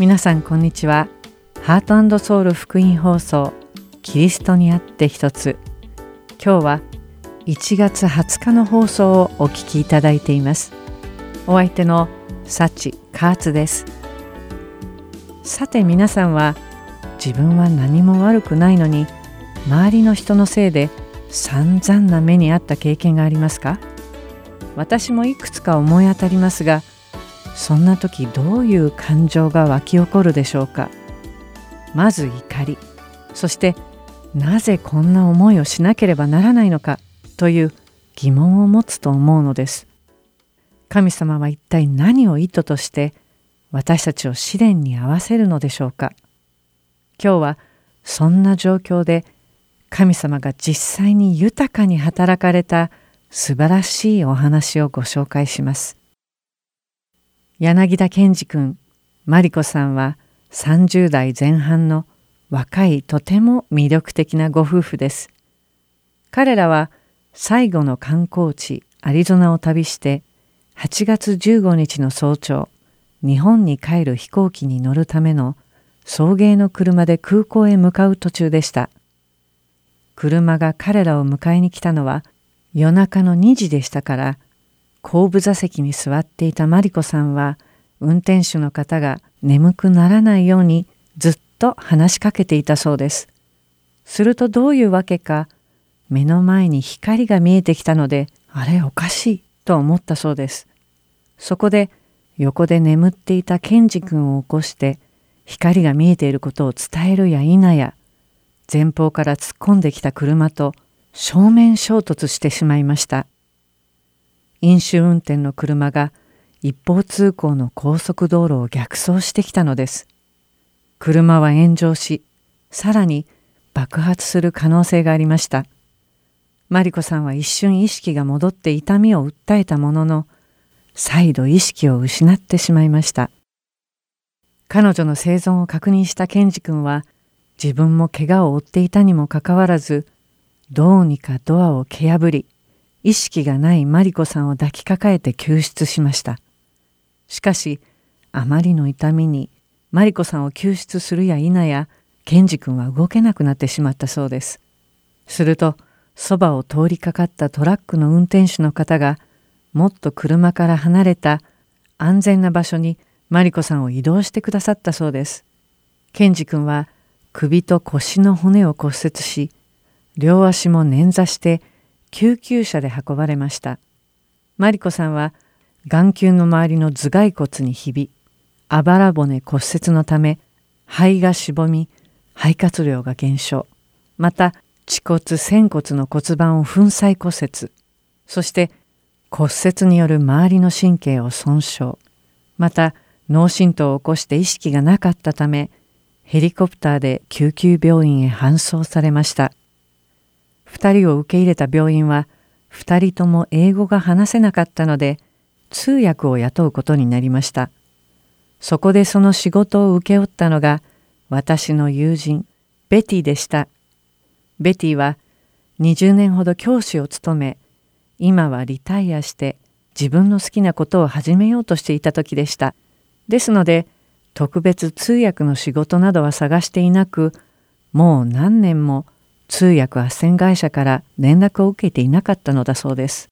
皆さんこんにちは。ハートソウル福音放送キリストにあって一つ。今日は1月20日の放送をお聞きいただいています。お相手のサチカーツです。さて皆さんは自分は何も悪くないのに周りの人のせいで散々な目にあった経験がありますか？私もいくつか思い当たりますがそんな時どういう感情が湧き起こるでしょうか？まず怒り。そしてなぜこんな思いをしなければならないのか？という疑問を持つと思うのです。神様は一体何を意図として私たちを試練に合わせるのでしょうか？今日はそんな状況で神様が実際に豊かに働かれた素晴らしいお話をご紹介します。柳田健二君、マリコさんは30代前半の若いとても魅力的なご夫婦です。彼らは最後の観光地アリゾナを旅して8月15日の早朝日本に帰る飛行機に乗るための送迎の車で空港へ向かう途中でした。車が彼らを迎えに来たのは夜中の2時でしたから後部座席に座っていたマリコさんは運転手の方が眠くならないようにずっと話しかけていたそうです。するとどういうわけか目の前に光が見えてきたのであれおかしいと思ったそうです。そこで横で眠っていたケンジ君を起こして光が見えていることを伝えるや否や前方から突っ込んできた車と正面衝突してしまいました飲酒運転の車が一方通行の高速道路を逆走してきたのです。車は炎上しさらに爆発する可能性がありました。マリコさんは一瞬意識が戻って痛みを訴えたものの再度意識を失ってしまいました。彼女の生存を確認したケンジ君は自分も怪我を負っていたにもかかわらずどうにかドアを蹴破り意識がないマリコさんを抱きかかえて救出しました。しかしあまりの痛みにマリコさんを救出するや否やケンジ君は動けなくなってしまったそうです。するとそばを通りかかったトラックの運転手の方がもっと車から離れた安全な場所にマリコさんを移動してくださったそうです。ケンジ君は首と腰の骨を骨折し両足も捻挫して救急車で運ばれました。マリコさんは眼球の周りの頭蓋骨にひびあばら骨骨折のため肺がしぼみ肺活量が減少。また恥骨仙骨の骨盤を粉砕骨折。そして骨折による周りの神経を損傷。また脳震盪を起こして意識がなかったためヘリコプターで救急病院へ搬送されました。2人を受け入れた病院は2人とも英語が話せなかったので通訳を雇うことになりました。そこでその仕事を請け負ったのが私の友人ベティでした。ベティは20年ほど教師を務め今はリタイアして自分の好きなことを始めようとしていた時でした。ですので特別通訳の仕事などは探していなくもう何年も通訳斡旋会社から連絡を受けていなかったのだそうです。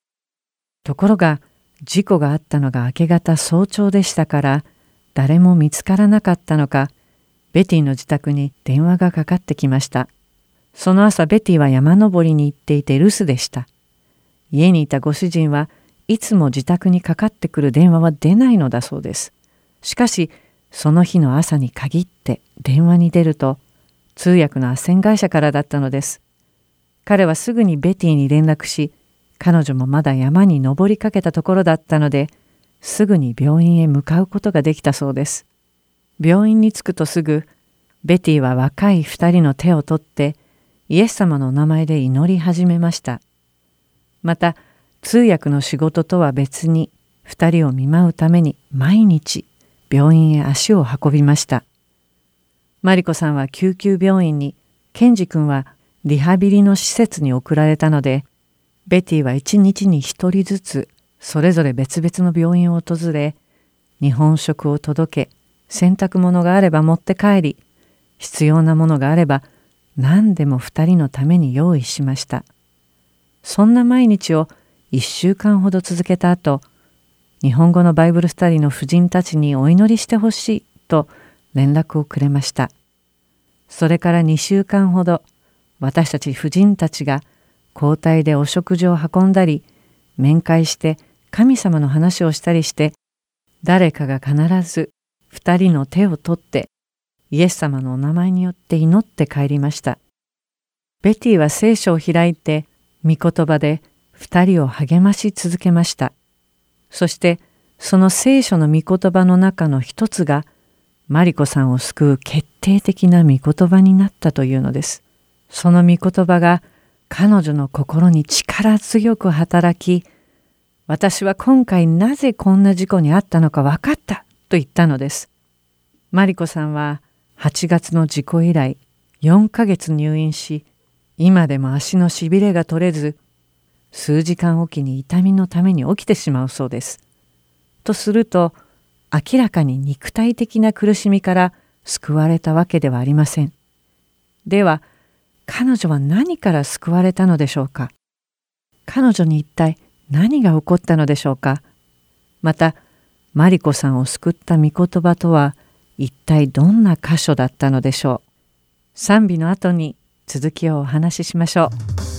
ところが事故があったのが明け方早朝でしたから誰も見つからなかったのかベティの自宅に電話がかかってきました。その朝ベティは山登りに行っていて留守でした。家にいたご主人はいつも自宅にかかってくる電話は出ないのだそうです。しかしその日の朝に限って電話に出ると通訳の斡旋会社からだったのです。彼はすぐにベティに連絡し、彼女もまだ山に登りかけたところだったので、すぐに病院へ向かうことができたそうです。病院に着くとすぐ、ベティは若い二人の手を取って、イエス様のお名前で祈り始めました。また、通訳の仕事とは別に、二人を見舞うために毎日病院へ足を運びました。マリコさんは救急病院に、ケンジ君はリハビリの施設に送られたので、ベティは一日に一人ずつそれぞれ別々の病院を訪れ、日本食を届け、洗濯物があれば持って帰り必要なものがあれば何でも2人のために用意しました。そんな毎日を1週間ほど続けた後日本語のバイブルスタディの婦人たちにお祈りしてほしいと連絡をくれましたそれから2週間ほど私たち婦人たちが交代でお食事を運んだり面会して神様の話をしたりして誰かが必ず二人の手を取ってイエス様のお名前によって祈って帰りました。ベティは聖書を開いて御言葉で二人を励まし続けました。そしてその聖書の御言葉の中の一つがマリコさんを救う決定的な御言葉になったというのです。その御言葉が彼女の心に力強く働き私は今回なぜこんな事故に遭ったのか分かったと言ったのです。マリコさんは8月の事故以来4ヶ月入院し今でも足のしびれが取れず数時間おきに痛みのために起きてしまうそうです。とすると明らかに肉体的な苦しみから救われたわけではありません。では彼女は何から救われたのでしょうか？彼女に一体何が起こったのでしょうか？またマリコさんを救った御言葉とは一体どんな箇所だったのでしょう？賛美の後に続きをお話ししましょう。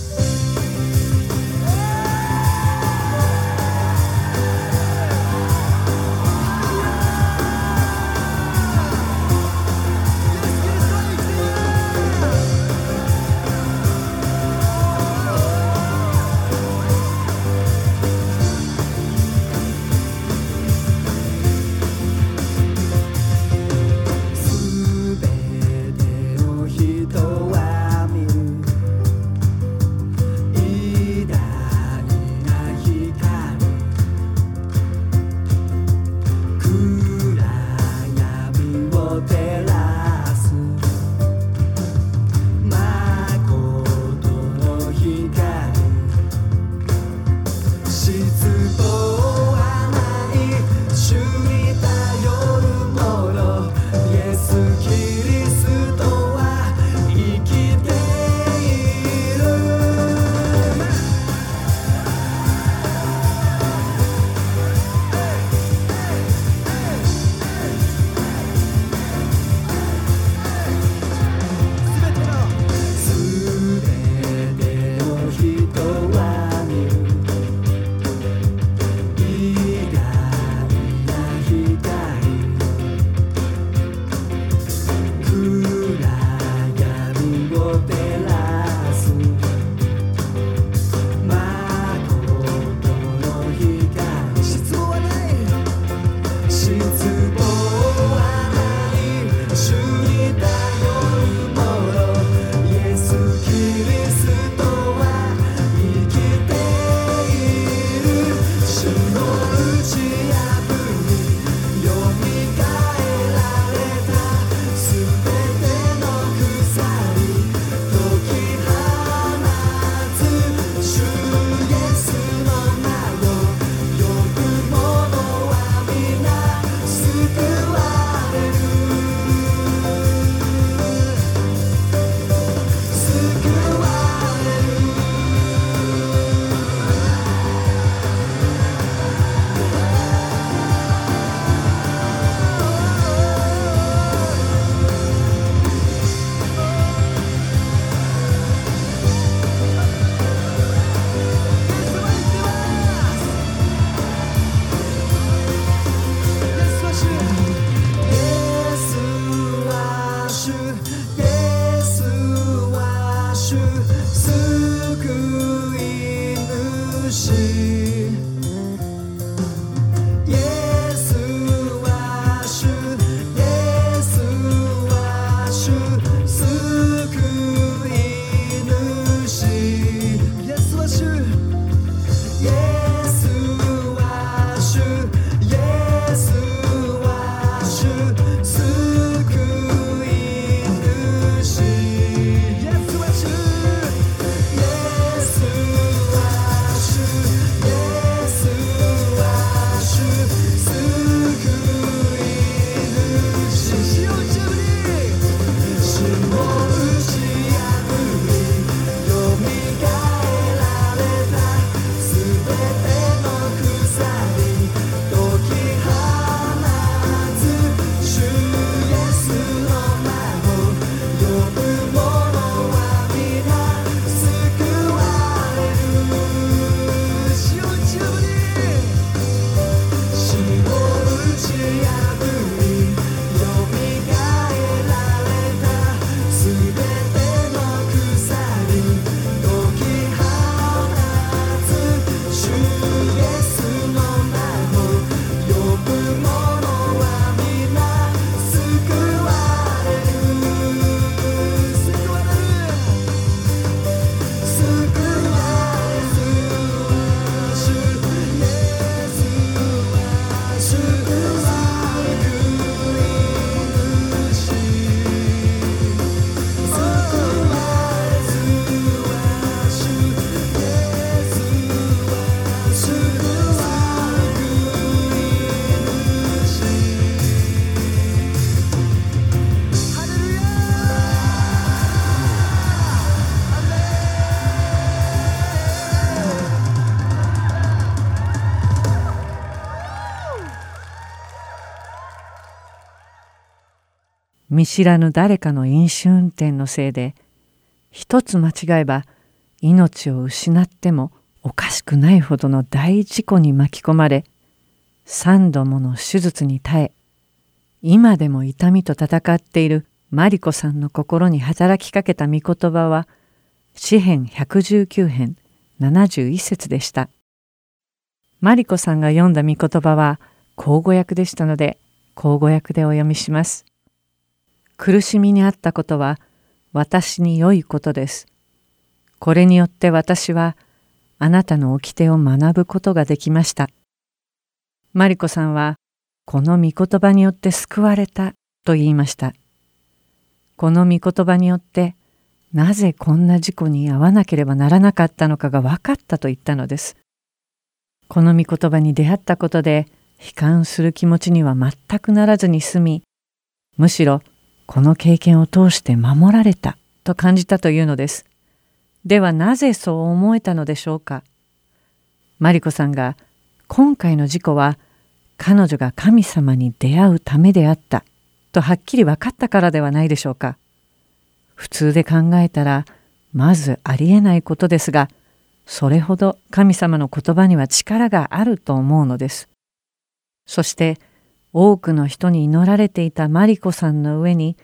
救い主。見知らぬ誰かの飲酒運転のせいで一つ間違えば命を失ってもおかしくないほどの大事故に巻き込まれ三度もの手術に耐え今でも痛みと戦っているマリコさんの心に働きかけた御言葉は詩編119編71節でした。マリコさんが読んだ御言葉は口語訳でしたので口語訳でお読みします。苦しみにあったことは私に良いことです。これによって私はあなたの掟を学ぶことができました。マリコさんはこの御言葉によって救われたと言いました。この御言葉によってなぜこんな事故に遭わなければならなかったのかが分かったと言ったのです。この御言葉に出会ったことで悲観する気持ちには全くならずに済みむしろこの経験を通して守られたと感じたというのです。ではなぜそう思えたのでしょうかマリコさんが今回の事故は彼女が神様に出会うためであったとはっきり分かったからではないでしょうか。普通で考えたらまずありえないことですがそれほど神様の言葉には力があると思うのです。そして多くの人に祈られていたマリコさんの上に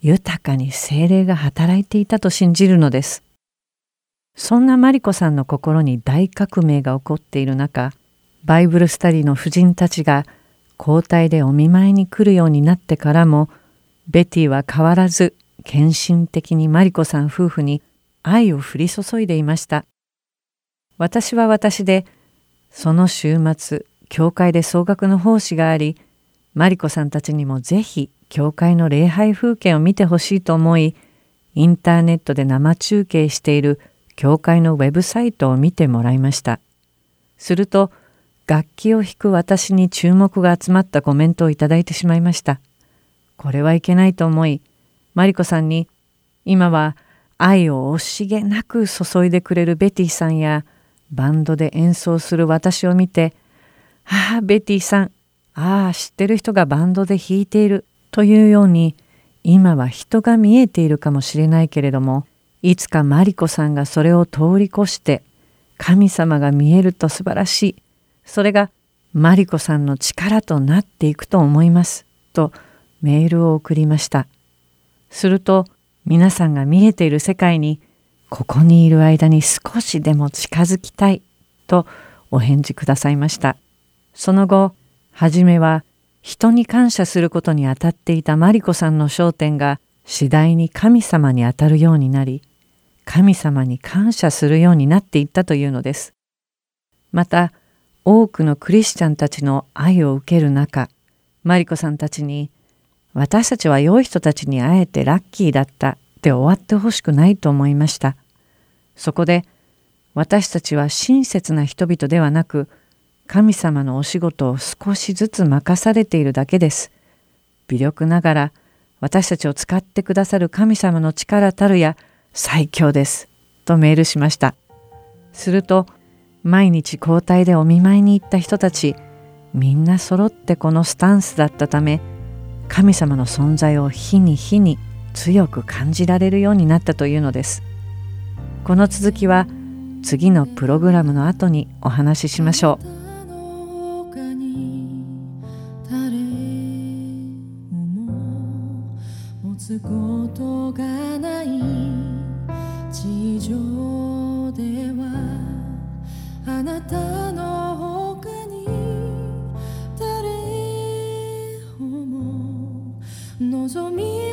豊かに精霊が働いていたと信じるのです。そんなマリコさんの心に大革命が起こっている中バイブルスタディの婦人たちが交代でお見舞いに来るようになってからもベティは変わらず献身的にマリコさん夫婦に愛を降り注いでいました。私は私でその週末教会で総額の奉仕がありマリコさんたちにもぜひ教会の礼拝風景を見てほしいと思いインターネットで生中継している教会のウェブサイトを見てもらいました。すると楽器を弾く私に注目が集まったコメントをいただいてしまいました。これはいけないと思いマリコさんに今は愛を惜しげなく注いでくれるベティさんやバンドで演奏する私を見て「ああベティさんああ知ってる人がバンドで弾いている」というように今は人が見えているかもしれないけれどもいつかマリコさんがそれを通り越して神様が見えると素晴らしいそれがマリコさんの力となっていくと思いますとメールを送りましたすると皆さんが見えている世界にここにいる間に少しでも近づきたいとお返事くださいました。その後、はじめは人に感謝することにあたっていたマリコさんの焦点が次第に神様にあたるようになり、神様に感謝するようになっていったというのです。また、多くのクリスチャンたちの愛を受ける中、マリコさんたちに、私たちは良い人たちに会えてラッキーだったで終わってほしくないと思いました。そこで私たちは親切な人々ではなく神様のお仕事を少しずつ任されているだけです。微力ながら私たちを使ってくださる神様の力たるや最強です。とメールしました。すると毎日交代でお見舞いに行った人たちみんな揃ってこのスタンスだったため神様の存在を日に日に強く感じられるようになったというのです。この続きは次のプログラムの後にお話ししましょう。ことがない地上ではあなたの他に誰も望み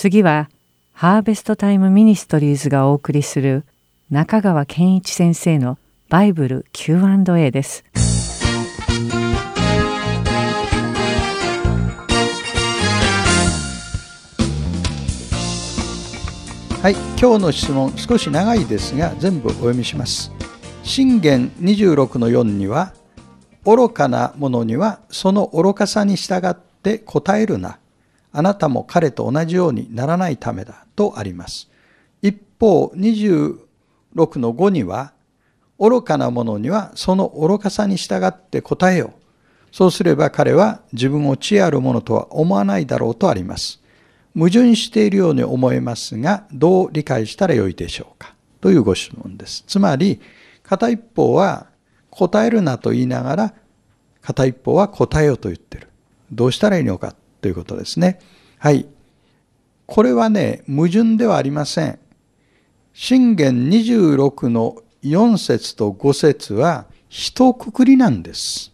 次はハーベストタイムミニストリーズがお送りする中川健一先生のバイブル Q&A です。はい、今日の質問少し長いですが全部お読みします。箴言26の4には愚かなものにはその愚かさに従って答えるな。あなたも彼と同じようにならないためだとあります。一方、26の5には、愚かな者にはその愚かさに従って答えよ。そうすれば彼は自分を知恵あるものとは思わないだろうとあります。矛盾しているように思えますが、どう理解したらよいでしょうかというご質問です。つまり、片一方は答えるなと言いながら、片一方は答えよと言ってる。どうしたらいいのかということですね。はい。これはね、矛盾ではありません。信玄26の4節と5節は一括りなんです。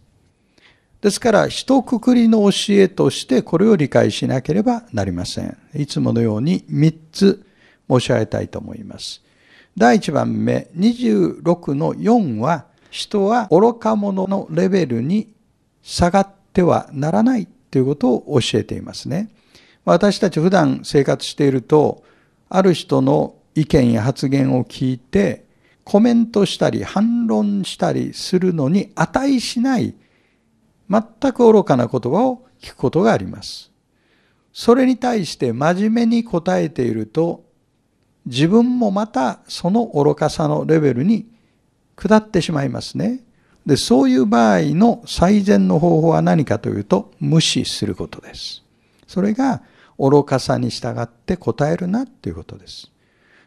ですから、一括りの教えとしてこれを理解しなければなりません。いつものように3つ申し上げたいと思います。第1番目、26の4は、人は愚か者のレベルに下がってはならないということを教えていますね。私たち普段生活していると、ある人の意見や発言を聞いて、コメントしたり反論したりするのに値しない全く愚かな言葉を聞くことがあります。それに対して真面目に答えていると自分もまたその愚かさのレベルに下ってしまいますね。で、そういう場合の最善の方法は何かというと、無視することです。それが愚かさに従って答えるなということです。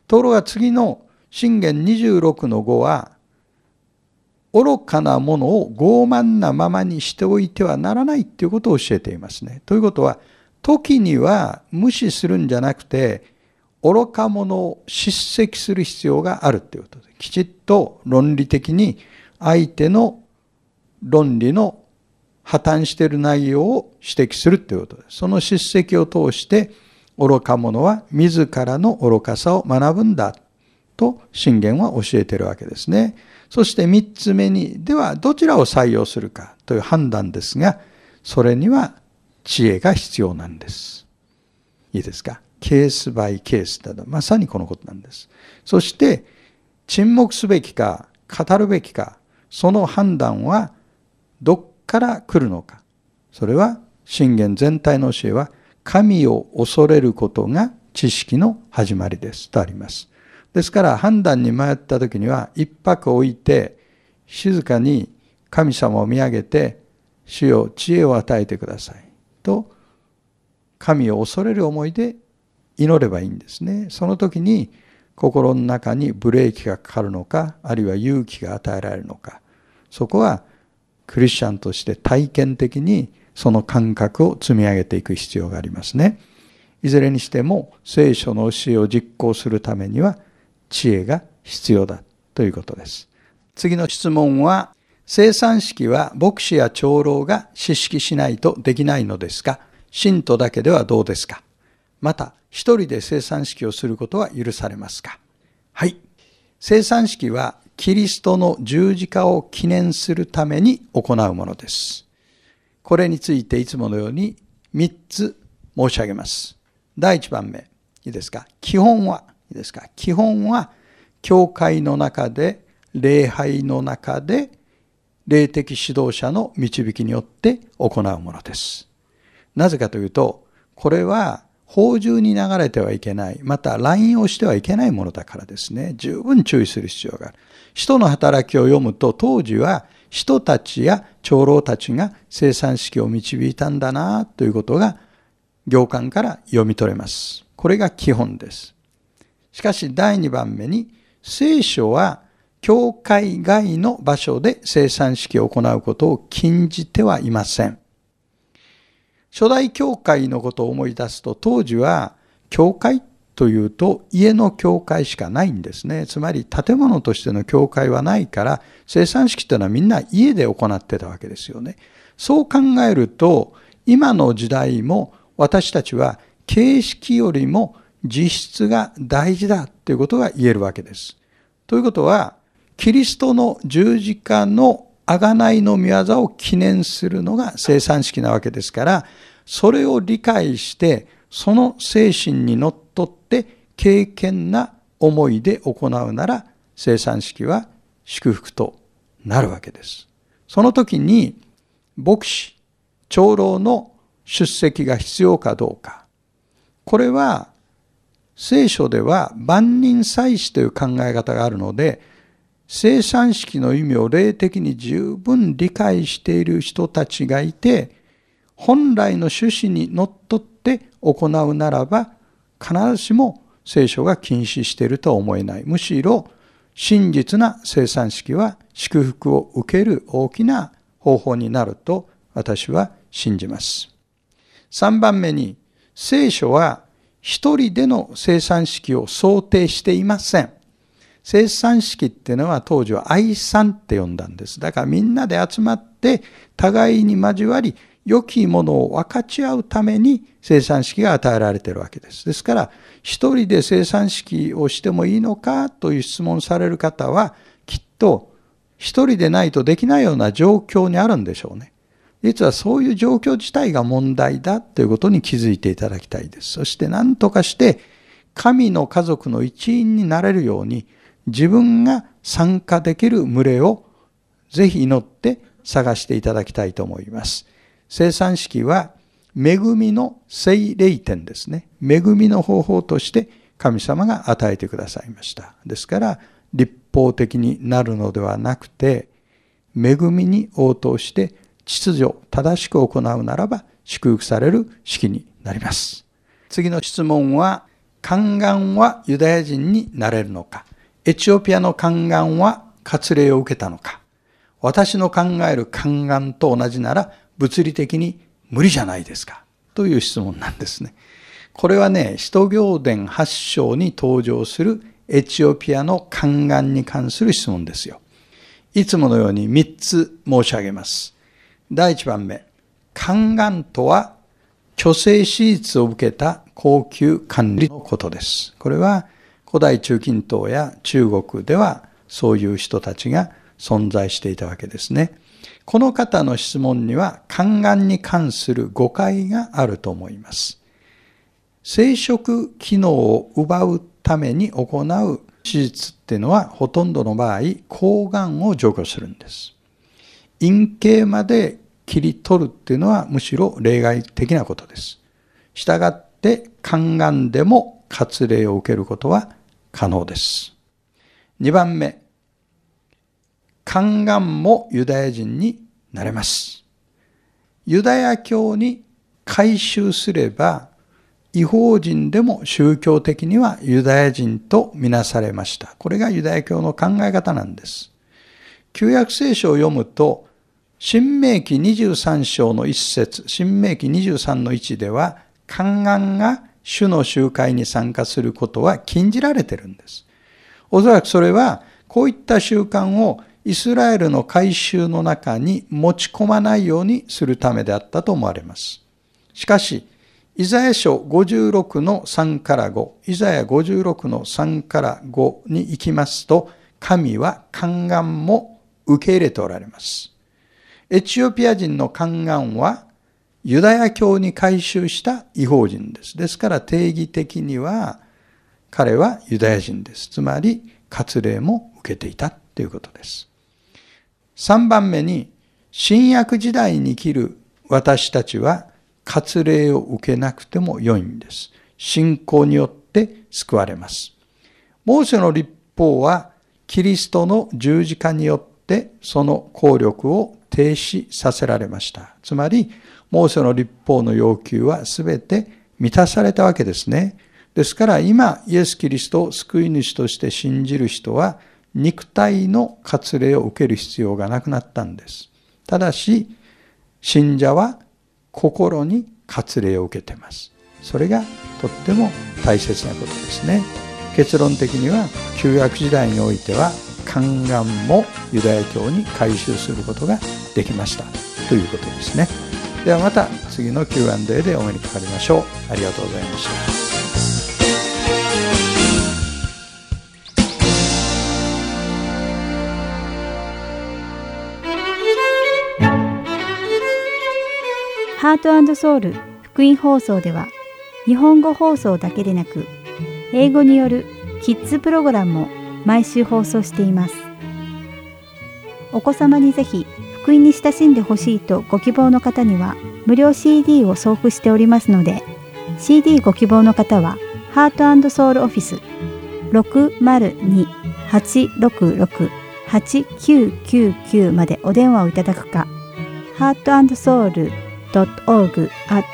ところが次の信玄26の5は、愚かなものを傲慢なままにしておいてはならないということを教えていますね。ということは、時には無視するんじゃなくて、愚か者を叱責する必要があるということで、きちっと論理的に相手の論理の破綻している内容を指摘するということです。その叱責を通して、愚か者は自らの愚かさを学ぶんだと信玄は教えているわけですね。そして三つ目に、ではどちらを採用するかという判断ですが、それには知恵が必要なんです。いいですか？ケースバイケースだと、まさにこのことなんです。そして、沈黙すべきか、語るべきか、その判断はどっから来るのか。それは、信玄全体の教えは、神を恐れることが知識の始まりです。とあります。ですから判断に迷った時には一泊置いて静かに神様を見上げて主よ知恵を与えてくださいと神を恐れる思いで祈ればいいんですね。その時に心の中にブレーキがかかるのかあるいは勇気が与えられるのかそこはクリスチャンとして体験的にその感覚を積み上げていく必要がありますね。いずれにしても聖書の教えを実行するためには知恵が必要だということです。次の質問は、生産式は牧師や長老が知識しないとできないのですか？信徒だけではどうですか？また、一人で生産式をすることは許されますか？はい。生産式はキリストの十字架を記念するために行うものです。これについていつものように3つ申し上げます。第1番目、いいですか？基本はいいですか？基本は教会の中で礼拝の中で霊的指導者の導きによって行うものです。なぜかというとこれは法中に流れてはいけないまた乱用してはいけないものだからですね十分注意する必要がある。使徒の働きを読むと当時は人たちや長老たちが生産式を導いたんだなということが行間から読み取れます。これが基本です。しかし第2番目に、聖書は教会外の場所で生産式を行うことを禁じてはいません。初代教会のことを思い出すと、当時は教会というと家の教会しかないんですね。つまり建物としての教会はないから、生産式というのはみんな家で行ってたわけですよね。そう考えると、今の時代も私たちは形式よりも実質が大事だということが言えるわけです。ということは、キリストの十字架の贖いの御業を記念するのが生産式なわけですから、それを理解して、その精神にのっとって敬虔な思いで行うなら、生産式は祝福となるわけです。その時に、牧師、長老の出席が必要かどうか。これは聖書では万人祭祀という考え方があるので、生産式の意味を霊的に十分理解している人たちがいて、本来の趣旨にのっとって行うならば、必ずしも聖書が禁止しているとは思えない。むしろ、真実な生産式は祝福を受ける大きな方法になると私は信じます。3番目に、聖書は一人での生産式を想定していません。生産式っていうのは当時は愛産って呼んだんです。だからみんなで集まって互いに交わり良きものを分かち合うために生産式が与えられているわけです。ですから一人で生産式をしてもいいのかという質問される方はきっと一人でないとできないような状況にあるんでしょうね。実はそういう状況自体が問題だということに気づいていただきたいです。そして何とかして神の家族の一員になれるように自分が参加できる群れをぜひ祈って探していただきたいと思います。生産式は恵みの聖霊点ですね。恵みの方法として神様が与えてくださいました。ですから立法的になるのではなくて恵みに応答して秩序、正しく行うならば祝福される式になります。次の質問は、宦官はユダヤ人になれるのかエチオピアの宦官は割礼を受けたのか私の考える宦官と同じなら物理的に無理じゃないですかという質問なんですね。これはね、使徒行伝8章に登場するエチオピアの宦官に関する質問ですよ。いつものように3つ申し上げます。第1番目、宦官とは虚勢手術を受けた高級管理のことです。これは古代中近東や中国ではそういう人たちが存在していたわけですね。この方の質問には宦官に関する誤解があると思います。生殖機能を奪うために行う手術っていうのはほとんどの場合、抗がんを除去するんです。陰茎まで切り取るっていうのはむしろ例外的なことです。したがって肝がんでも割礼を受けることは可能です。2番目、肝がんもユダヤ人になれます。ユダヤ教に改宗すれば違法人でも宗教的にはユダヤ人とみなされました。これがユダヤ教の考え方なんです。旧約聖書を読むと新明記23章の一節、新明記23の1では、宦官が主の集会に参加することは禁じられてるんです。おそらくそれは、こういった習慣をイスラエルの改宗の中に持ち込まないようにするためであったと思われます。しかし、イザヤ書56の3から5、イザヤ56の3から5に行きますと、神は宦官も受け入れておられます。エチオピア人の宦官はユダヤ教に改宗した違法人です。ですから定義的には彼はユダヤ人です。つまり割礼も受けていたということです。3番目に新約時代に生きる私たちは割礼を受けなくても良いんです。信仰によって救われます。モーセの立法はキリストの十字架によってその効力を停止させられました。つまり、モーセの立法の要求は全て満たされたわけですね。ですから今、イエス・キリストを救い主として信じる人は、肉体の割礼を受ける必要がなくなったんです。ただし、信者は心に割礼を受けてます。それがとっても大切なことですね。結論的には、旧約時代においては、宦官もユダヤ教に改宗することができましたということですねではまた次の Q&A でお目にかかりましょう。ありがとうございました。ハートソウル福音放送では日本語放送だけでなく英語によるキッズプログラムも毎週放送しています。お子様にぜひ福音に親しんでほしいとご希望の方には無料 CD を送付しておりますので CD ご希望の方はハートソウルオフィス602-866-8999までお電話をいただくか heartandsoul.org at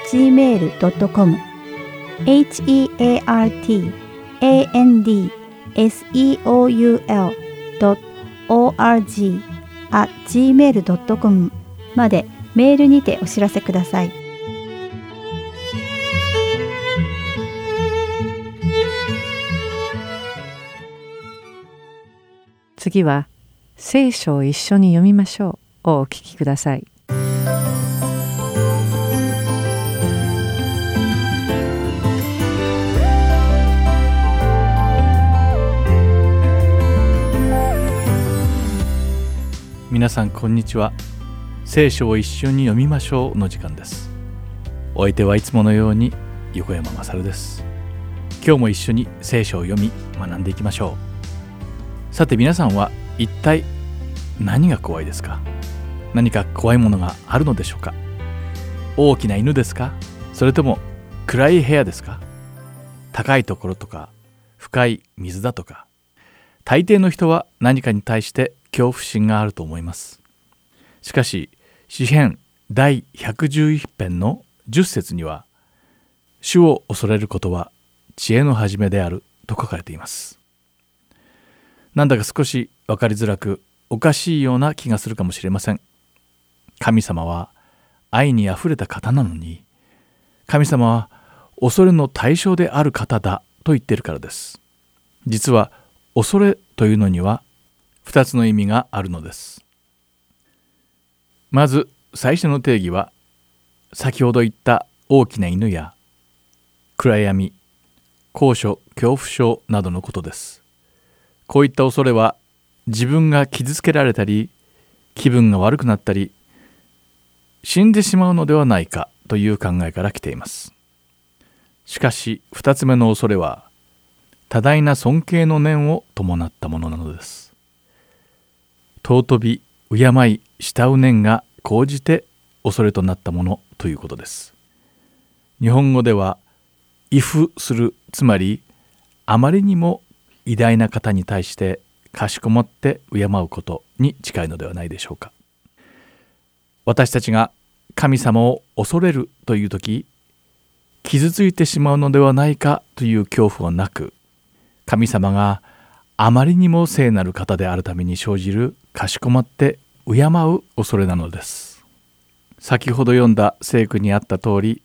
gmail.com heartand seoul.org at gmail.com までメールにてお知らせください。次は聖書を一緒に読みましょうをお聞きください。皆さんこんにちは。聖書を一緒に読みましょうの時間です。お相手はいつものように横山まさるです。今日も一緒に聖書を読み学んでいきましょう。さて皆さんは一体何が怖いですか？何か怖いものがあるのでしょうか？大きな犬ですか？それとも暗い部屋ですか？高いところとか深い水だとか大抵の人は何かに対して恐怖心があると思います。しかし詩編第111編の10節には「主を恐れることは知恵の始めである」と書かれています。なんだか少し分かりづらくおかしいような気がするかもしれません。神様は愛にあふれた方なのに神様は恐れの対象である方だと言っているからです。実は恐れというのには2つの意味があるのです。まず最初の定義は先ほど言った大きな犬や暗闇高所恐怖症などのことです。こういった恐れは自分が傷つけられたり気分が悪くなったり死んでしまうのではないかという考えから来ています。しかし2つ目の恐れは多大な尊敬の念を伴ったものなのです。尊び敬い慕う念が高じて恐れとなったものということです。日本語では「畏怖する」つまりあまりにも偉大な方に対してかしこまって敬うことに近いのではないでしょうか。私たちが神様を恐れるという時傷ついてしまうのではないかという恐怖はなく神様があまりにも聖なる方であるために生じるかしこまって敬う恐れなのです。先ほど読んだ聖句にあった通り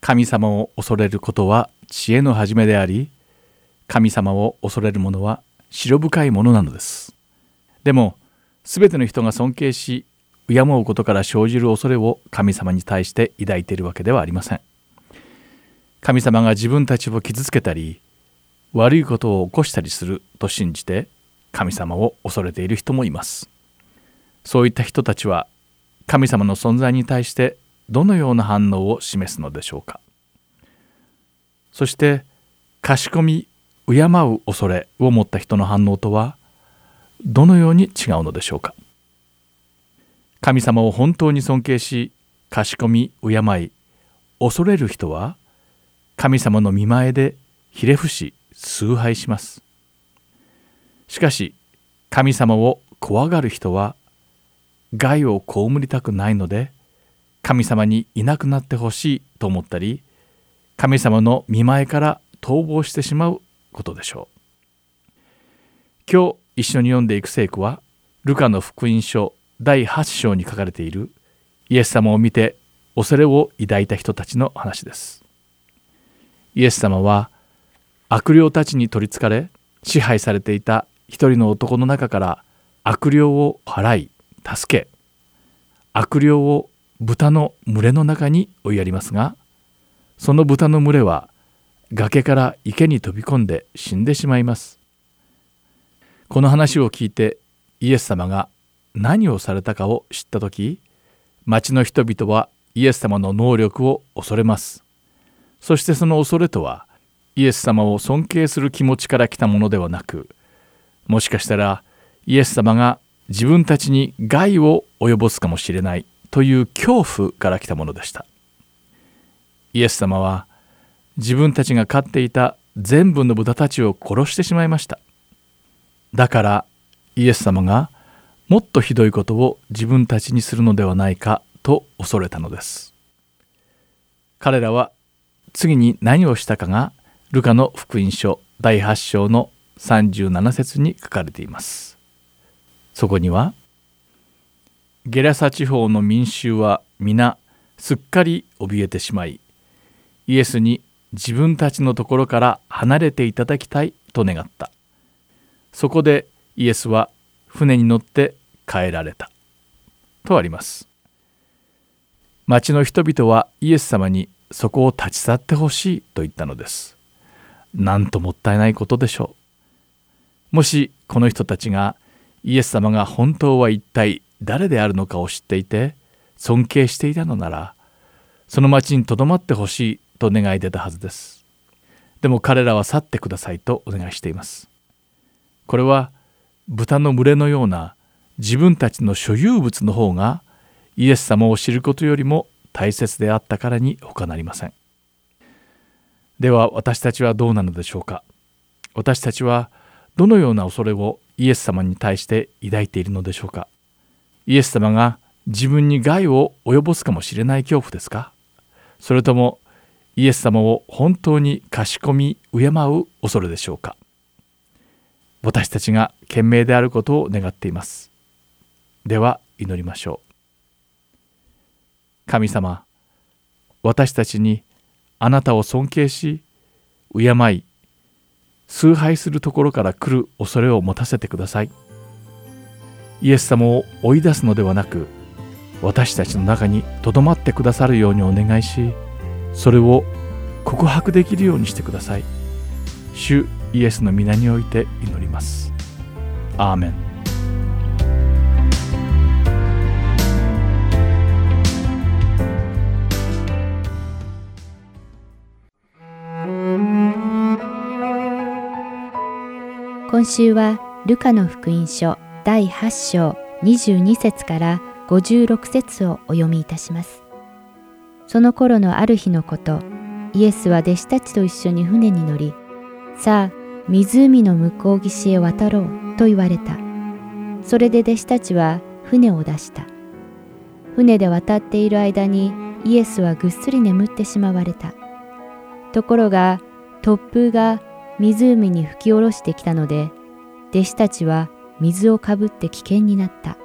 神様を恐れることは知恵の始めであり神様を恐れる者は白深いものなのです。でも全ての人が尊敬し敬うことから生じる恐れを神様に対して抱いているわけではありません。神様が自分たちを傷つけたり悪いことを起こしたりすると信じて神様を恐れている人もいます。そういった人たちは神様の存在に対してどのような反応を示すのでしょうか。そしてかしこみ敬う恐れを持った人の反応とはどのように違うのでしょうか。神様を本当に尊敬しかしこみ敬い恐れる人は神様の見前でひれ伏し崇拝します。しかし神様を怖がる人は害を被りたくないので神様にいなくなってほしいと思ったり神様の見前から逃亡してしまうことでしょう。今日一緒に読んでいく聖句はルカの福音書第8章に書かれているイエス様を見て恐れを抱いた人たちの話です。イエス様は悪霊たちに取りつかれ支配されていた一人の男の中から悪霊を払い助け悪霊を豚の群れの中に追いやりますがその豚の群れは崖から池に飛び込んで死んでしまいます。この話を聞いてイエス様が何をされたかを知った時町の人々はイエス様の能力を恐れます。そしてその恐れとはイエス様を尊敬する気持ちから来たものではなくもしかしたらイエス様が自分たちに害を及ぼすかもしれないという恐怖から来たものでした。イエス様は自分たちが飼っていた全部の豚たちを殺してしまいました。だからイエス様がもっとひどいことを自分たちにするのではないかと恐れたのです。彼らは次に何をしたかがルカの福音書第8章の37節に書かれています。そこにはゲラサ地方の民衆は皆すっかり怯えてしまいイエスに自分たちのところから離れていただきたいと願った。そこでイエスは船に乗って帰られた。とあります。町の人々はイエス様にそこを立ち去ってほしいと言ったのです。なんともったいないことでしょう。もしこの人たちがイエス様が本当は一体誰であるのかを知っていて尊敬していたのならその町にとどまってほしいと願い出たはずです。でも彼らは去ってくださいとお願いしています。これは豚の群れのような自分たちの所有物の方がイエス様を知ることよりも大切であったからに他なりません。では私たちはどうなのでしょうか？私たちはどのような恐れをイエス様に対して抱いているのでしょうか？イエス様が自分に害を及ぼすかもしれない恐怖ですか？それともイエス様を本当にかしこみ敬う恐れでしょうか？私たちが賢明であることを願っています。では祈りましょう。神様私たちにあなたを尊敬し敬い崇拝するところから来る恐れを持たせてください。イエス様を追い出すのではなく私たちの中にとどまってくださるようにお願いしそれを告白できるようにしてください。主イエスの皆において祈ります。アーメン。今週はルカの福音書第8章22節から56節をお読みいたします。その頃のある日のこと、イエスは弟子たちと一緒に船に乗り、さあ、湖の向こう岸へ渡ろうと言われた。それで弟子たちは船を出した。船で渡っている間にイエスはぐっすり眠ってしまわれた。ところが突風が湖に吹き下ろしてきたので、弟子たちは水をかぶって危険になった。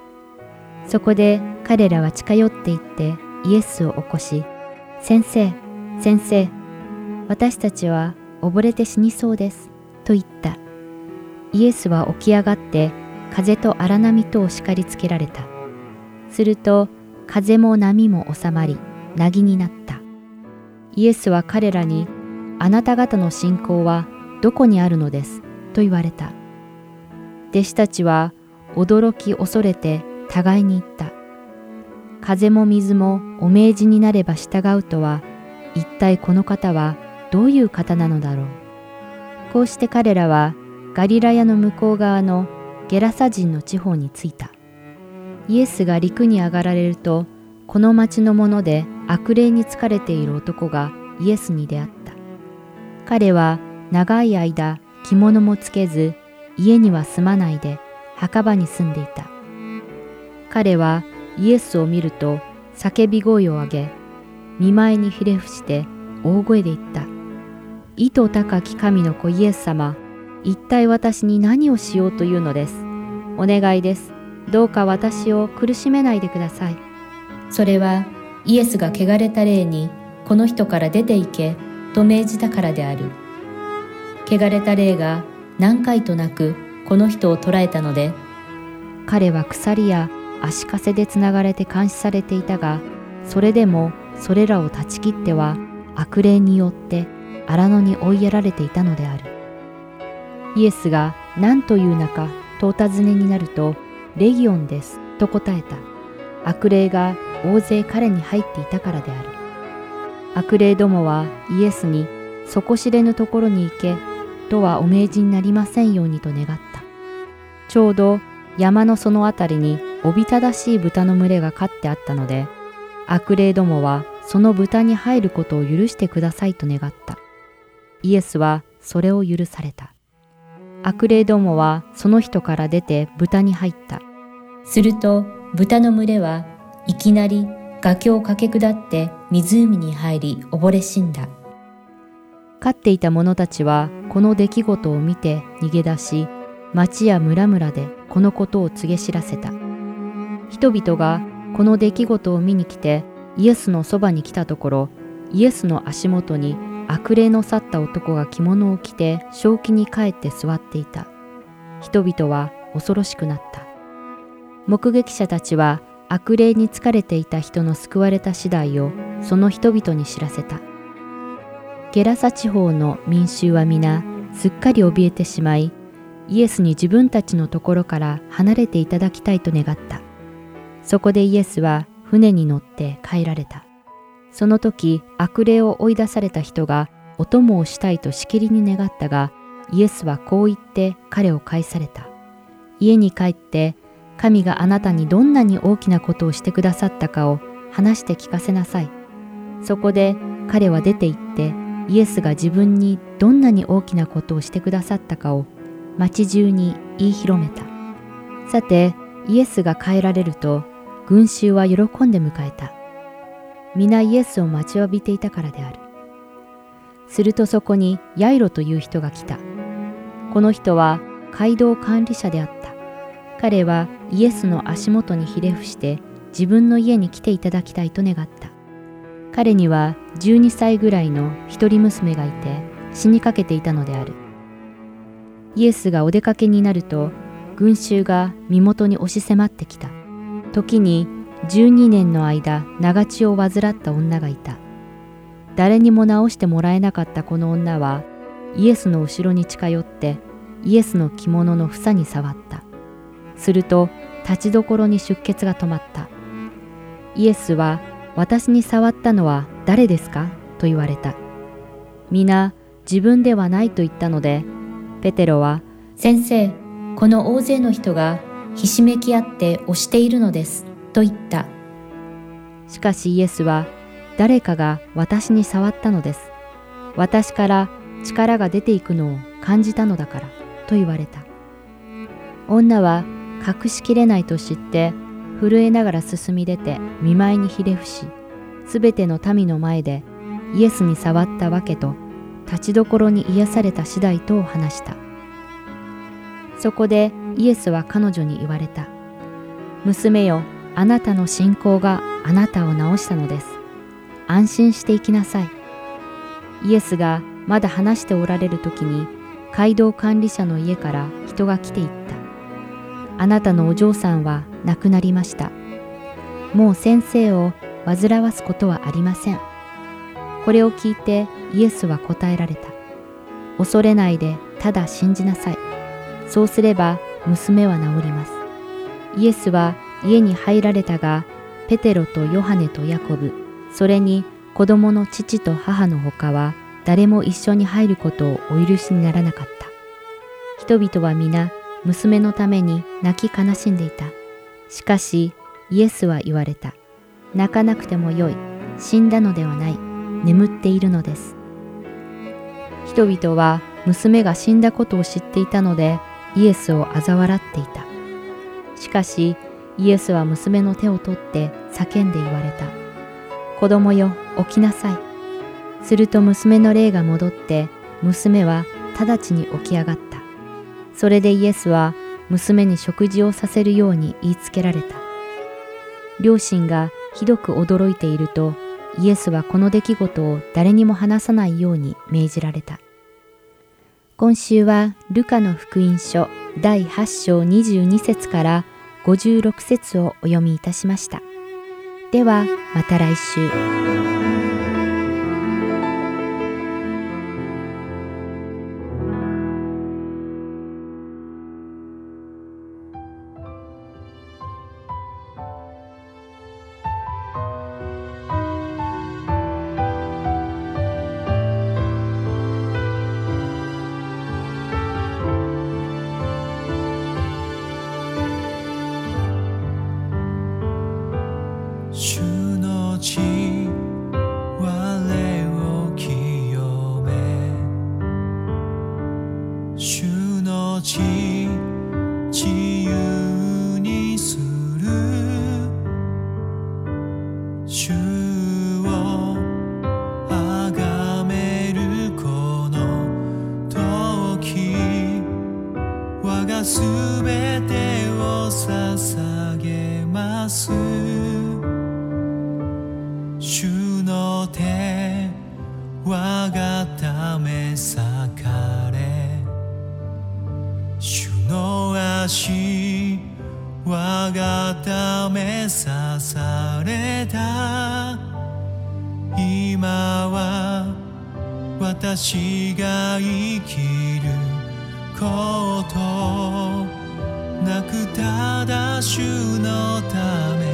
そこで彼らは近寄っていってイエスを起こし、先生、先生、私たちは溺れて死にそうです、と言った。イエスは起き上がって風と荒波とを叱りつけられた。すると風も波も収まり、凪になった。イエスは彼らに、あなた方の信仰はどこにあるのです？と言われた。弟子たちは驚き恐れて互いに言った。風も水もお命じになれば従うとは、一体この方はどういう方なのだろう。こうして彼らはガリラヤの向こう側のゲラサ人の地方に着いた。イエスが陸に上がられると、この町の者で悪霊に疲れている男がイエスに出会った。彼は長い間着物もつけず家には住まないで墓場に住んでいた。彼はイエスを見ると叫び声を上げ、見舞いにひれ伏して大声で言った。意図高き神の子イエス様、一体私に何をしようというのです。お願いです。どうか私を苦しめないでください。それはイエスが汚れた霊にこの人から出て行けと命じたからである。汚れた霊が何回となくこの人を捕らえたので彼は鎖や足かせでつながれて監視されていたがそれでもそれらを断ち切っては悪霊によって荒野に追いやられていたのである。イエスが何という名かとお尋ねになるとレギオンですと答えた。悪霊が大勢彼に入っていたからである。悪霊どもはイエスに底知れぬところに行けとはお命じになりませんようにと願った。ちょうど山のそのあたりにおびただしい豚の群れが飼ってあったので、悪霊どもはその豚に入ることを許してくださいと願った。イエスはそれを許された。悪霊どもはその人から出て豚に入った。すると豚の群れはいきなり崖を駆け下って湖に入り溺れ死んだ。飼っていた者たちはこの出来事を見て逃げ出し、町や村々でこのことを告げ知らせた。人々がこの出来事を見に来てイエスのそばに来たところ、イエスの足元に悪霊の去った男が着物を着て正気に帰って座っていた。人々は恐ろしくなった。目撃者たちは悪霊に疲れていた人の救われた次第をその人々に知らせた。ゲラサ地方の民衆は皆すっかり怯えてしまい、イエスに自分たちのところから離れていただきたいと願った。そこでイエスは船に乗って帰られた。その時悪霊を追い出された人がお供をしたいとしきりに願ったが、イエスはこう言って彼を返された。家に帰って神があなたにどんなに大きなことをしてくださったかを話して聞かせなさい。そこで彼は出て行ってイエスが自分にどんなに大きなことをしてくださったかを町中に言い広めた。さて、イエスが帰られると、群衆は喜んで迎えた。皆イエスを待ちわびていたからである。するとそこにヤイロという人が来た。この人は街道管理者であった。彼はイエスの足元にひれ伏して自分の家に来ていただきたいと願った。彼には12歳ぐらいの一人娘がいて死にかけていたのである。イエスがお出かけになると群衆が身元に押し迫ってきた。時に12年の間長血を患った女がいた。誰にも治してもらえなかったこの女はイエスの後ろに近寄ってイエスの着物の房に触った。すると立ちどころに出血が止まった。イエスは私に触ったのは誰ですか？と言われた。皆自分ではないと言ったので、ペテロは、先生、この大勢の人がひしめき合って押しているのです、と言った。しかしイエスは、誰かが私に触ったのです。私から力が出ていくのを感じたのだから、と言われた。女は隠しきれないと知って、震えながら進み出て見舞いにひれ伏し、すべての民の前でイエスに触ったわけと、立ちどころに癒された次第と話した。そこでイエスは彼女に言われた。娘よ、あなたの信仰があなたを治したのです。安心していきなさい。イエスがまだ話しておられる時に、街道管理者の家から人が来ていった。あなたのお嬢さんは亡くなりました。もう先生を煩わすことはありません。これを聞いてイエスは答えられた。恐れないでただ信じなさい。そうすれば娘は治ります。イエスは家に入られたが、ペテロとヨハネとヤコブ、それに子供の父と母の他は誰も一緒に入ることをお許しにならなかった。人々は皆娘のために泣き悲しんでいた。しかしイエスは言われた。泣かなくてもよい。死んだのではない。眠っているのです。人々は娘が死んだことを知っていたのでイエスを嘲笑っていた。しかしイエスは娘の手を取って叫んで言われた。子供よ、起きなさい。すると娘の霊が戻って娘は直ちに起き上がった。それでイエスは娘に食事をさせるように言いつけられた。両親がひどく驚いていると、イエスはこの出来事を誰にも話さないように命じられた。今週はルカの福音書第8章22節から56節をお読みいたしました。ではまた来週。私が生きることなくただ主のため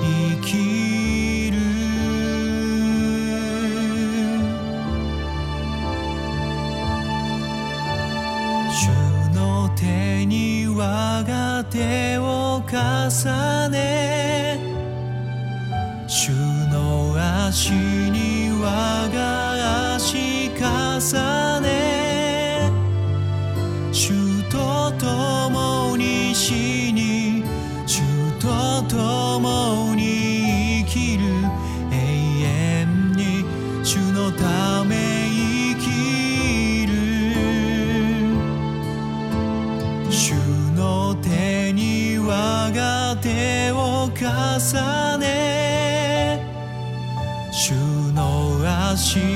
生きる主の手に我が手を重ね主の足に我が重ね主と共に死に主と共に生きる永遠に主のため生きる。主の手に我が手を重ね主の足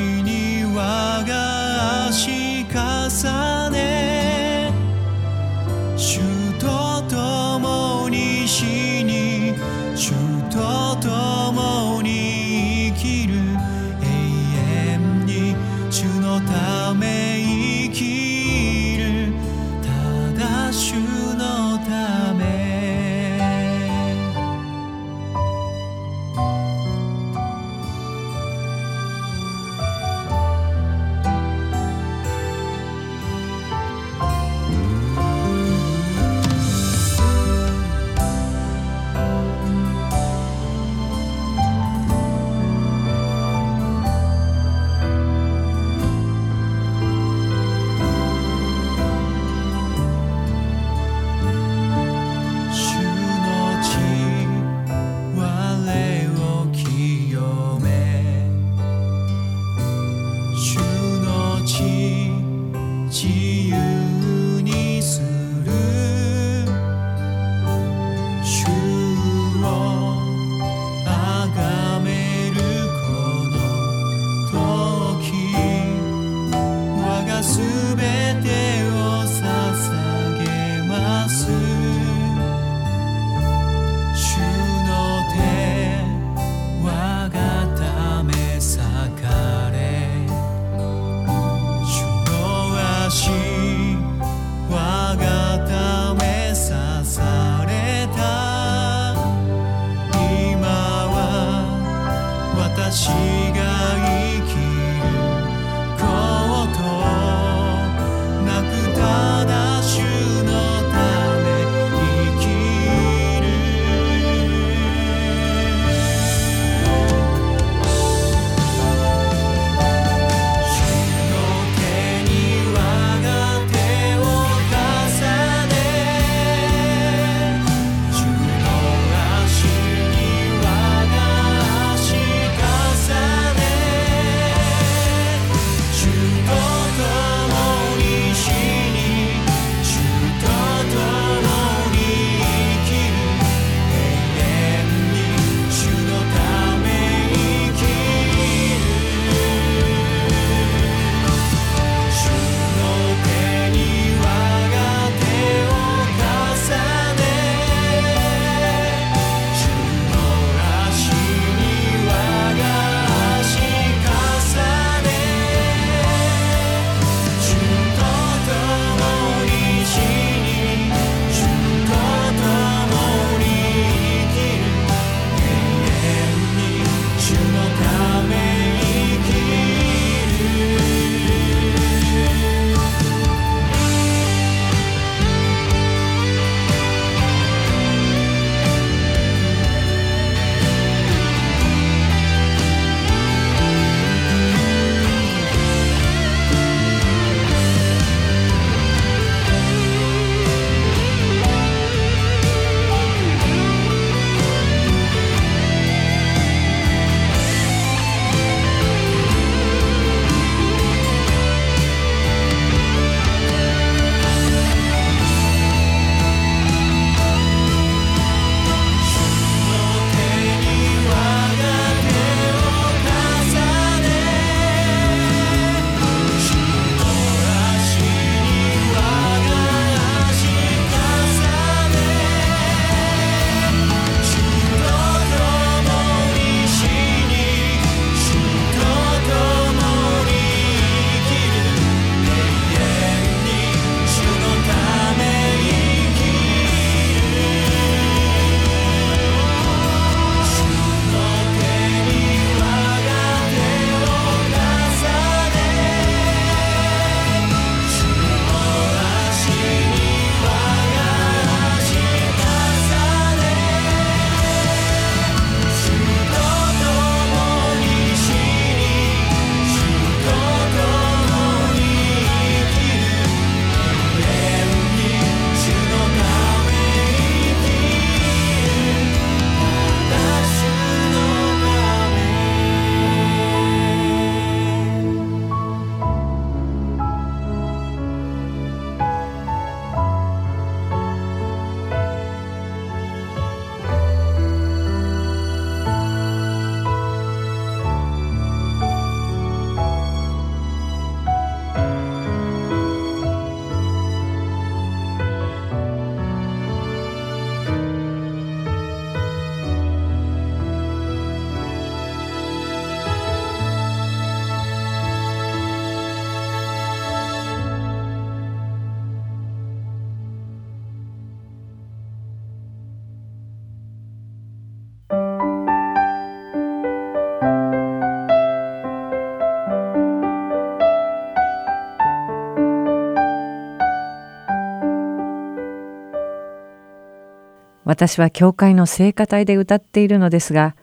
私は教会の聖歌隊で歌っているのですが、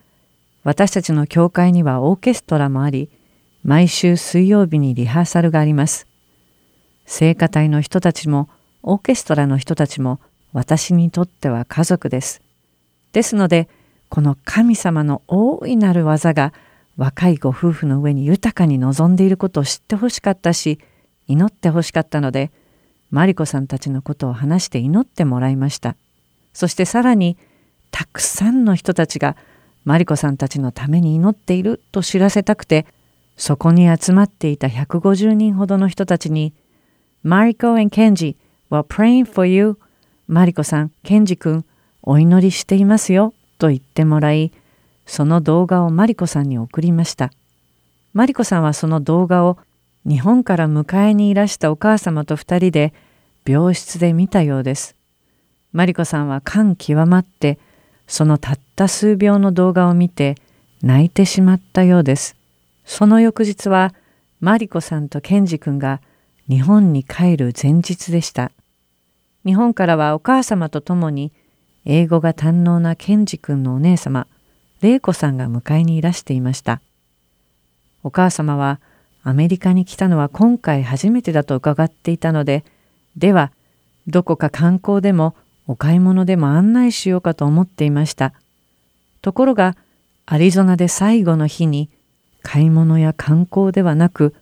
私たちの教会にはオーケストラもあり、毎週水曜日にリハーサルがあります。聖歌隊の人たちも、オーケストラの人たちも、私にとっては家族です。ですので、この神様の大いなる技が若いご夫婦の上に豊かに望んでいることを知ってほしかったし、祈ってほしかったので、マリコさんたちのことを話して祈ってもらいました。そしてさらに、たくさんの人たちがマリコさんたちのために祈っていると知らせたくて、そこに集まっていた150人ほどの人たちに、マリコ and ケンジ were praying for you マリコさん、ケンジ君、お祈りしていますよ、と言ってもらい、その動画をマリコさんに送りました。マリコさんはその動画を日本から迎えにいらしたお母様と二人で病室で見たようです。マリコさんは感極まってそのたった数秒の動画を見て泣いてしまったようです。その翌日はマリコさんとケンジ君が日本に帰る前日でした。日本からはお母様と共に英語が堪能なケンジ君のお姉様、玲子さんが迎えにいらしていました。お母様はアメリカに来たのは今回初めてだと伺っていたので、ではどこか観光でもお買い物でも案内しようかと思っていました。ところがアリゾナで最後の日に買い物や観光ではなく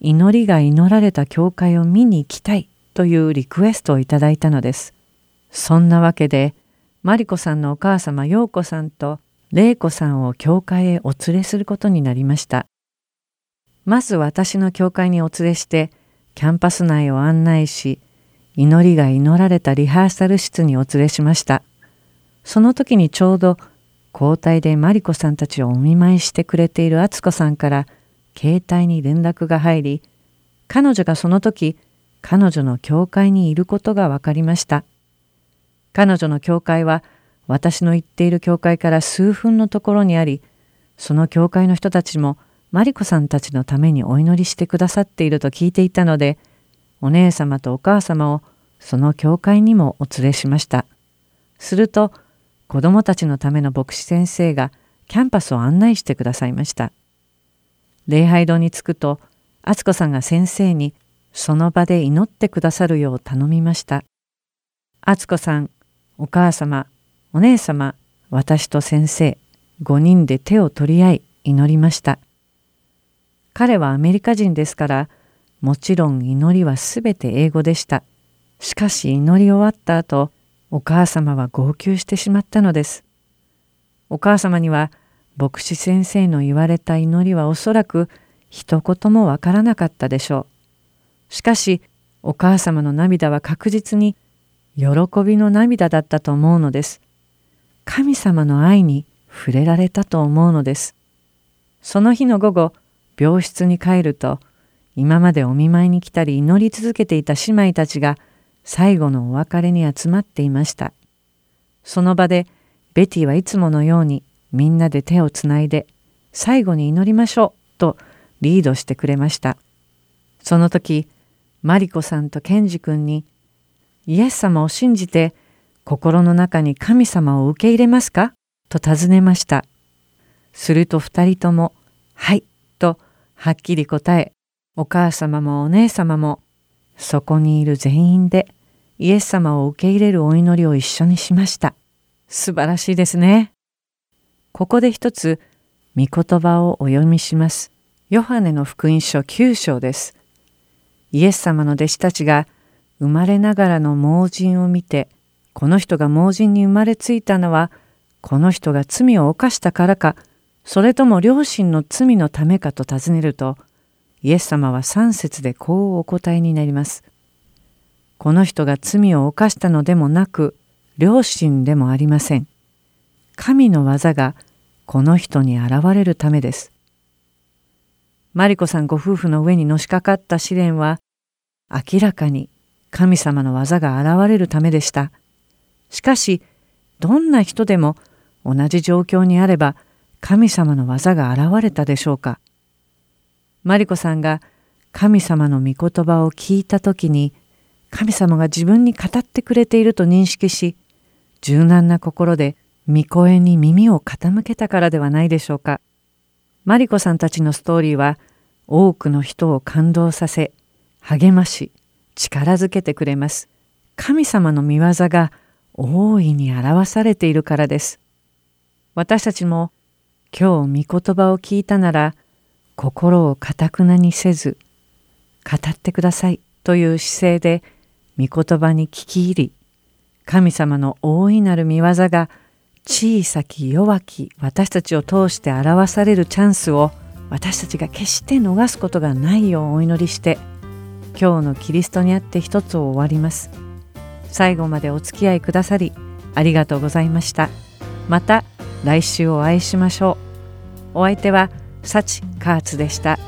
祈りが祈られた教会を見に行きたいというリクエストをいただいたのです。そんなわけで、マリコさんのお母様陽子さんと玲子さんを教会へお連れすることになりました。まず私の教会にお連れして、キャンパス内を案内し、祈りが祈られたリハーサル室にお連れしました。その時にちょうど交代でマリコさんたちをお見舞いしてくれている敦子さんから携帯に連絡が入り、彼女がその時彼女の教会にいることが分かりました。彼女の教会は私の行っている教会から数分のところにあり、その教会の人たちもマリコさんたちのためにお祈りしてくださっていると聞いていたので、お姉様とお母様をその教会にもお連れしました。すると、子供たちのための牧師先生がキャンパスを案内してくださいました。礼拝堂に着くと、敦子さんが先生にその場で祈ってくださるよう頼みました。敦子さん、お母様、お姉様、私と先生、5人で手を取り合い祈りました。彼はアメリカ人ですから、もちろん祈りはすべて英語でした。しかし祈り終わった後、お母様は号泣してしまったのです。お母様には、牧師先生の言われた祈りはおそらく一言もわからなかったでしょう。しかしお母様の涙は確実に喜びの涙だったと思うのです。神様の愛に触れられたと思うのです。その日の午後、病室に帰ると、今までお見舞いに来たり祈り続けていた姉妹たちが最後のお別れに集まっていました。その場でベティはいつものようにみんなで手をつないで最後に祈りましょうとリードしてくれました。その時マリコさんとケンジ君にイエス様を信じて心の中に神様を受け入れますか？と尋ねました。すると二人ともはいとはっきり答えお母様もお姉様もそこにいる全員でイエス様を受け入れるお祈りを一緒にしました。素晴らしいですね。ここで一つ御言葉をお読みします。ヨハネの福音書9章です。イエス様の弟子たちが生まれながらの盲人を見てこの人が盲人に生まれついたのはこの人が罪を犯したからかそれとも両親の罪のためかと尋ねるとイエス様は3節でこうお答えになります。この人が罪を犯したのでもなく両親でもありません。神の技がこの人に現れるためです。マリコさんご夫婦の上にのしかかった試練は明らかに神様の技が現れるためでした。しかしどんな人でも同じ状況にあれば神様の技が現れたでしょうか。マリコさんが神様の御言葉を聞いた時に神様が自分に語ってくれていると認識し柔軟な心で御声に耳を傾けたからではないでしょうか。マリコさんたちのストーリーは多くの人を感動させ励まし力づけてくれます。神様の御業が大いに表されているからです。私たちも今日御言葉を聞いたなら心をかたくなにせず語ってくださいという姿勢で御言葉に聞き入り神様の大いなる御業が小さき弱き私たちを通して表されるチャンスを私たちが決して逃すことがないようお祈りして今日のキリストにあって一つを終わります。最後までお付き合いくださりありがとうございました。また来週お会いしましょう。お相手は幸カーツでした。